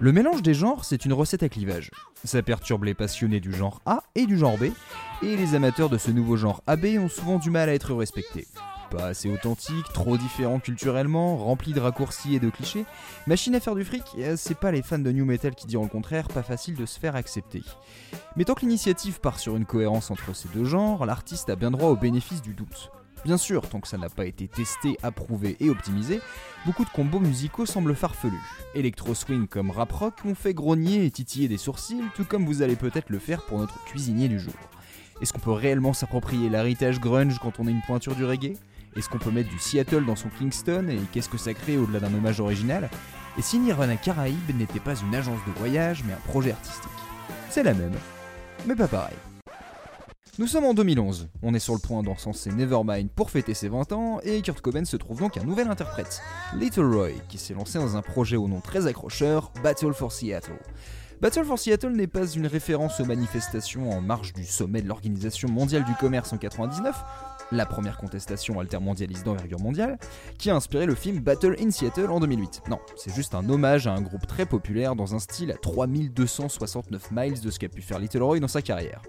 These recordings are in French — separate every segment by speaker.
Speaker 1: Le mélange des genres, c'est une recette à clivage. Ça perturbe les passionnés du genre A et du genre B, et les amateurs de ce nouveau genre AB ont souvent du mal à être respectés. Pas assez authentique, trop différent culturellement, rempli de raccourcis et de clichés, machine à faire du fric, euh, c'est pas les fans de new metal qui diront le contraire, pas facile de se faire accepter. Mais tant que l'initiative part sur une cohérence entre ces deux genres, l'artiste a bien droit au bénéfice du doute. Bien sûr, tant que ça n'a pas été testé, approuvé et optimisé, beaucoup de combos musicaux semblent farfelus. Electro swing comme rap rock ont fait grogner et titiller des sourcils, tout comme vous allez peut-être le faire pour notre cuisinier du jour. Est-ce qu'on peut réellement s'approprier l'héritage grunge quand on a une pointure du reggae? Est-ce qu'on peut mettre du Seattle dans son Kingston et qu'est-ce que ça crée au-delà d'un hommage original? Et si Nirvana Caraïbes n'était pas une agence de voyage mais un projet artistique? C'est la même, mais pas pareil. Nous sommes en 2011, on est sur le point d'encenser Nevermind pour fêter ses 20 ans, et Kurt Cobain se trouve donc un nouvel interprète, Little Roy, qui s'est lancé dans un projet au nom très accrocheur, Battle for Seattle. Battle for Seattle n'est pas une référence aux manifestations en marge du sommet de l'Organisation mondiale du commerce en 99, la première contestation altermondialiste d'envergure mondiale, qui a inspiré le film Battle in Seattle en 2008. Non, c'est juste un hommage à un groupe très populaire dans un style à 3269 miles de ce qu'a pu faire Little Roy dans sa carrière.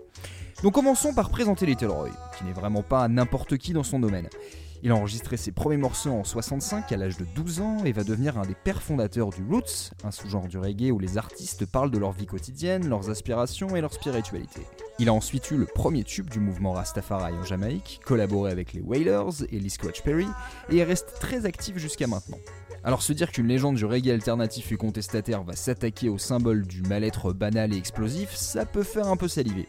Speaker 1: Donc commençons par présenter Little Roy, qui n'est vraiment pas n'importe qui dans son domaine. Il a enregistré ses premiers morceaux en 65 à l'âge de 12 ans et va devenir un des pères fondateurs du roots, un sous-genre du reggae où les artistes parlent de leur vie quotidienne, leurs aspirations et leur spiritualité. Il a ensuite eu le premier tube du mouvement Rastafari en Jamaïque, collaboré avec les Wailers et Lee Scratch Perry, et reste très actif jusqu'à maintenant. Alors se dire qu'une légende du reggae alternatif et contestataire va s'attaquer au symbole du mal-être banal et explosif, ça peut faire un peu saliver.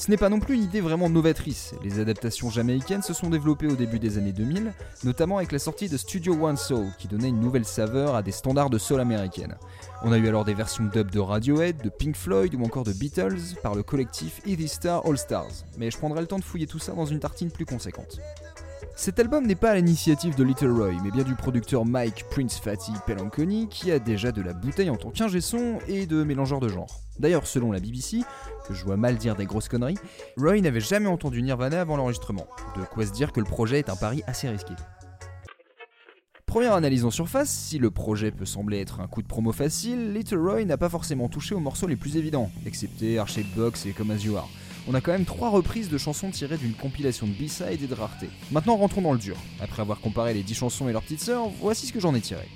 Speaker 1: Ce n'est pas non plus une idée vraiment novatrice. Les adaptations jamaïcaines se sont développées au début des années 2000, notamment avec la sortie de Studio One Soul, qui donnait une nouvelle saveur à des standards de soul américaine. On a eu alors des versions dub de Radiohead, de Pink Floyd ou encore de Beatles par le collectif Easy Star All Stars, mais je prendrai le temps de fouiller tout ça dans une tartine plus conséquente. Cet album n'est pas à l'initiative de Little Roy, mais bien du producteur Mike Prince Fatty Pelanconi qui a déjà de la bouteille en tant qu'ingé son et de mélangeur de genre. D'ailleurs, selon la BBC, que je vois mal dire des grosses conneries, Roy n'avait jamais entendu Nirvana avant l'enregistrement. De quoi se dire que le projet est un pari assez risqué. Première analyse en surface, si le projet peut sembler être un coup de promo facile, Little Roy n'a pas forcément touché aux morceaux les plus évidents, excepté Archie Box et Come As You Are on a quand même trois reprises de chansons tirées d'une compilation de B-side et de rareté. Maintenant rentrons dans le dur. Après avoir comparé les 10 chansons et leurs petites sœurs, voici ce que j'en ai tiré.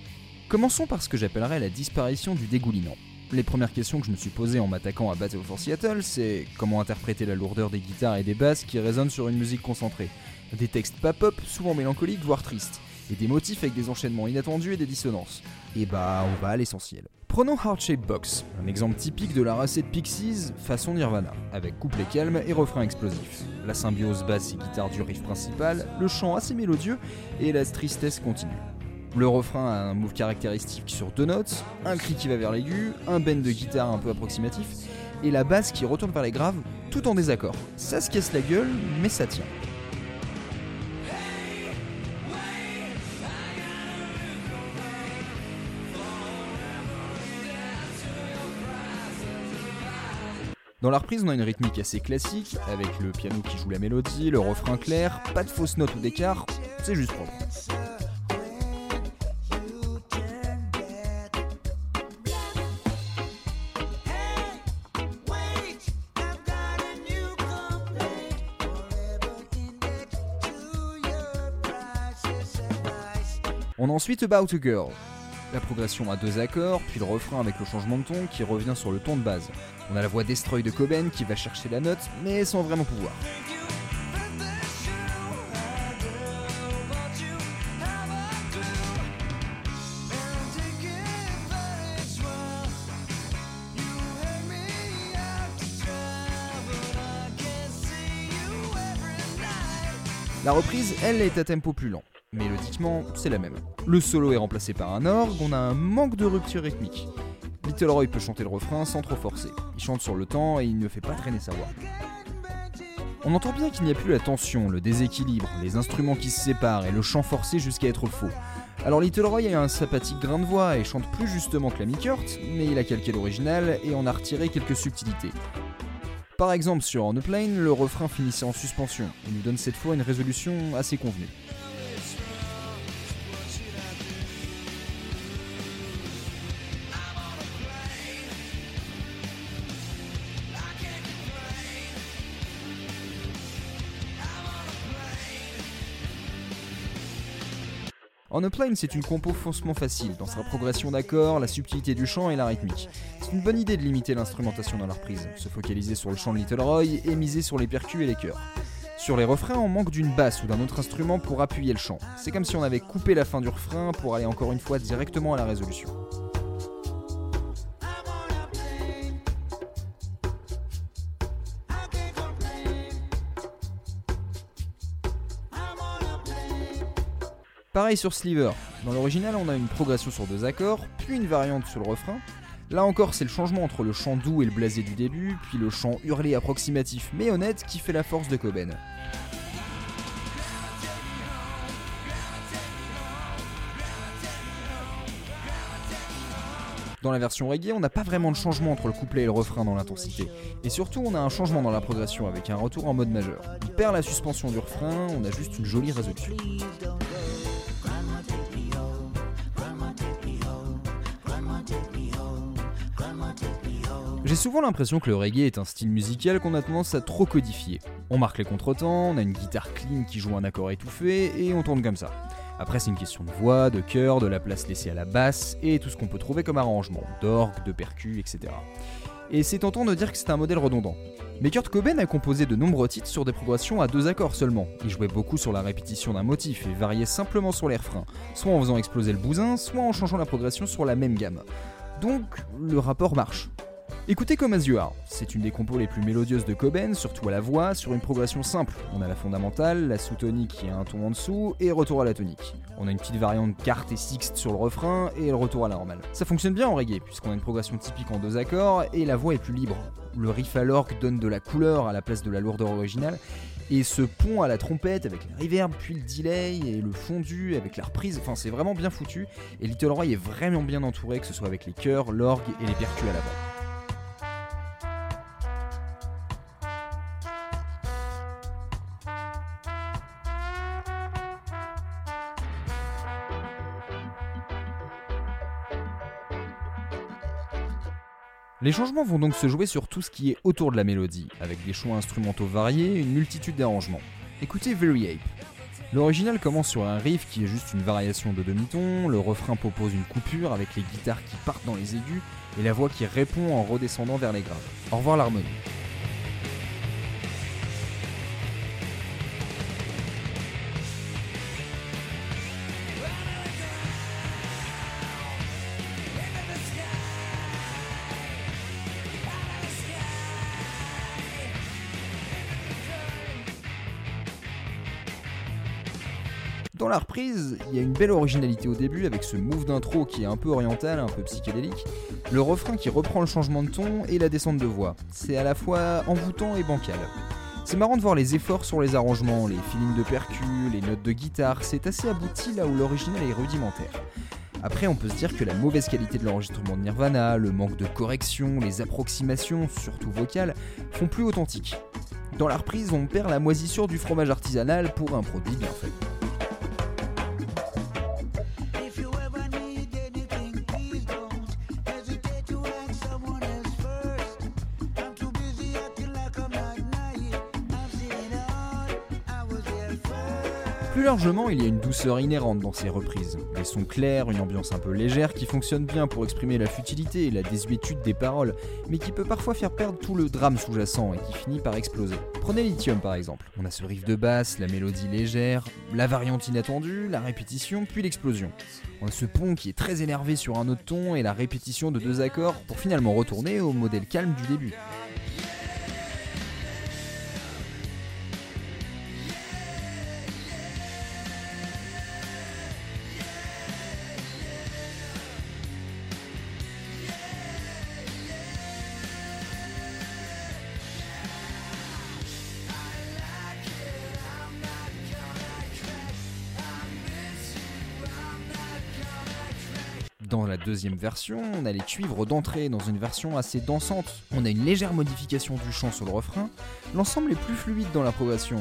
Speaker 1: Commençons par ce que j'appellerais la disparition du dégoulinant. Les premières questions que je me suis posées en m'attaquant à Battle for Seattle, c'est comment interpréter la lourdeur des guitares et des basses qui résonnent sur une musique concentrée. Des textes pas pop, souvent mélancoliques, voire tristes, et des motifs avec des enchaînements inattendus et des dissonances. Et bah, on va à l'essentiel. Prenons Heart Shaped Box, un exemple typique de la recette Pixies façon Nirvana, avec couplet calme et refrain explosif. La symbiose basse et guitare du riff principal, le chant assez mélodieux et la tristesse continue. Le refrain a un move caractéristique sur deux notes, un cri qui va vers l'aigu, un bend de guitare un peu approximatif, et la basse qui retourne vers les graves, tout en désaccord. Ça se casse la gueule, mais ça tient. Dans la reprise, on a une rythmique assez classique, avec le piano qui joue la mélodie, le refrain clair, pas de fausses notes ou d'écart, c'est juste propre. On a ensuite About a Girl, la progression à deux accords, puis le refrain avec le changement de ton qui revient sur le ton de base. On a la voix Destroy de Coben qui va chercher la note, mais sans vraiment pouvoir. La reprise, elle, est à tempo plus lent. Mélodiquement, c'est la même. Le solo est remplacé par un orgue, on a un manque de rupture rythmique. Little Roy peut chanter le refrain sans trop forcer. Il chante sur le temps et il ne fait pas traîner sa voix. On entend bien qu'il n'y a plus la tension, le déséquilibre, les instruments qui se séparent et le chant forcé jusqu'à être faux. Alors Little Roy a un sympathique grain de voix et chante plus justement que l'ami Kurt, mais il a calqué l'original et en a retiré quelques subtilités. Par exemple sur On the Plane, le refrain finissait en suspension et nous donne cette fois une résolution assez convenue. On a c'est une compo faussement facile, dans sa progression d'accords, la subtilité du chant et la rythmique. C'est une bonne idée de limiter l'instrumentation dans leur prise, se focaliser sur le chant de Little Roy et miser sur les percus et les chœurs. Sur les refrains, on manque d'une basse ou d'un autre instrument pour appuyer le chant. C'est comme si on avait coupé la fin du refrain pour aller encore une fois directement à la résolution. Pareil sur Sliver. Dans l'original, on a une progression sur deux accords, puis une variante sur le refrain. Là encore, c'est le changement entre le chant doux et le blasé du début, puis le chant hurlé approximatif mais honnête qui fait la force de Coben. Dans la version reggae, on n'a pas vraiment de changement entre le couplet et le refrain dans l'intensité. Et surtout, on a un changement dans la progression avec un retour en mode majeur. On perd la suspension du refrain, on a juste une jolie résolution. J'ai souvent l'impression que le reggae est un style musical qu'on a tendance à trop codifier. On marque les contretemps, on a une guitare clean qui joue un accord étouffé et on tourne comme ça. Après, c'est une question de voix, de cœur, de la place laissée à la basse et tout ce qu'on peut trouver comme arrangement, d'orgue, de percus, etc. Et c'est tentant de dire que c'est un modèle redondant. Mais Kurt Cobain a composé de nombreux titres sur des progressions à deux accords seulement. Il jouait beaucoup sur la répétition d'un motif et variait simplement sur les refrains, soit en faisant exploser le bousin, soit en changeant la progression sur la même gamme. Donc, le rapport marche. Écoutez Comme As c'est une des compos les plus mélodieuses de Coben, surtout à la voix, sur une progression simple. On a la fondamentale, la sous-tonique qui a un ton en dessous, et retour à la tonique. On a une petite variante quarte et sixte sur le refrain, et le retour à la normale. Ça fonctionne bien en reggae, puisqu'on a une progression typique en deux accords, et la voix est plus libre. Le riff à l'orgue donne de la couleur à la place de la lourdeur originale, et ce pont à la trompette avec la reverb, puis le delay et le fondu avec la reprise, enfin c'est vraiment bien foutu. Et Little Roy est vraiment bien entouré, que ce soit avec les chœurs, l'orgue et les percus à l'avant. Les changements vont donc se jouer sur tout ce qui est autour de la mélodie, avec des choix instrumentaux variés et une multitude d'arrangements. Écoutez Very Ape. L'original commence sur un riff qui est juste une variation de demi-ton, le refrain propose une coupure avec les guitares qui partent dans les aigus et la voix qui répond en redescendant vers les graves. Au revoir l'harmonie. Dans la reprise, il y a une belle originalité au début avec ce move d'intro qui est un peu oriental, un peu psychédélique, le refrain qui reprend le changement de ton et la descente de voix. C'est à la fois envoûtant et bancal. C'est marrant de voir les efforts sur les arrangements, les feelings de percus, les notes de guitare, c'est assez abouti là où l'original est rudimentaire. Après, on peut se dire que la mauvaise qualité de l'enregistrement de Nirvana, le manque de correction, les approximations, surtout vocales, font plus authentique. Dans la reprise, on perd la moisissure du fromage artisanal pour un produit bien fait. Plus largement, il y a une douceur inhérente dans ces reprises. Des sons clairs, une ambiance un peu légère qui fonctionne bien pour exprimer la futilité et la désuétude des paroles, mais qui peut parfois faire perdre tout le drame sous-jacent et qui finit par exploser. Prenez Lithium par exemple. On a ce riff de basse, la mélodie légère, la variante inattendue, la répétition, puis l'explosion. On a ce pont qui est très énervé sur un autre ton et la répétition de deux accords pour finalement retourner au modèle calme du début. Dans la deuxième version, on a les cuivres d'entrée dans une version assez dansante. On a une légère modification du chant sur le refrain. L'ensemble est plus fluide dans la progression.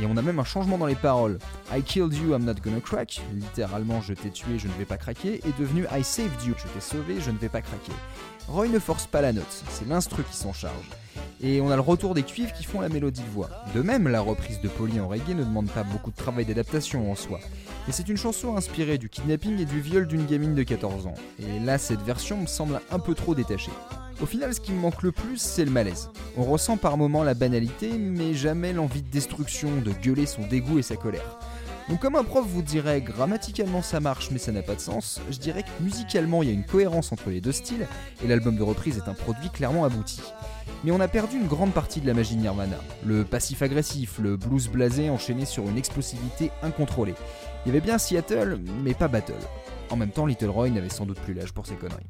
Speaker 1: Et on a même un changement dans les paroles. I killed you, I'm not gonna crack, littéralement je t'ai tué, je ne vais pas craquer, est devenu I saved you, je t'ai sauvé, je ne vais pas craquer. Roy ne force pas la note, c'est l'instru qui s'en charge. Et on a le retour des cuivres qui font la mélodie de voix. De même, la reprise de Polly en reggae ne demande pas beaucoup de travail d'adaptation en soi. Et c'est une chanson inspirée du kidnapping et du viol d'une gamine de 14 ans. Et là, cette version me semble un peu trop détachée. Au final, ce qui me manque le plus, c'est le malaise. On ressent par moments la banalité, mais jamais l'envie de destruction, de gueuler son dégoût et sa colère. Donc comme un prof vous dirait grammaticalement ça marche mais ça n'a pas de sens, je dirais que musicalement il y a une cohérence entre les deux styles et l'album de reprise est un produit clairement abouti. Mais on a perdu une grande partie de la magie Nirvana. Le passif agressif, le blues blasé enchaîné sur une explosivité incontrôlée. Il y avait bien Seattle, mais pas Battle. En même temps, Little Roy n'avait sans doute plus l'âge pour ses conneries.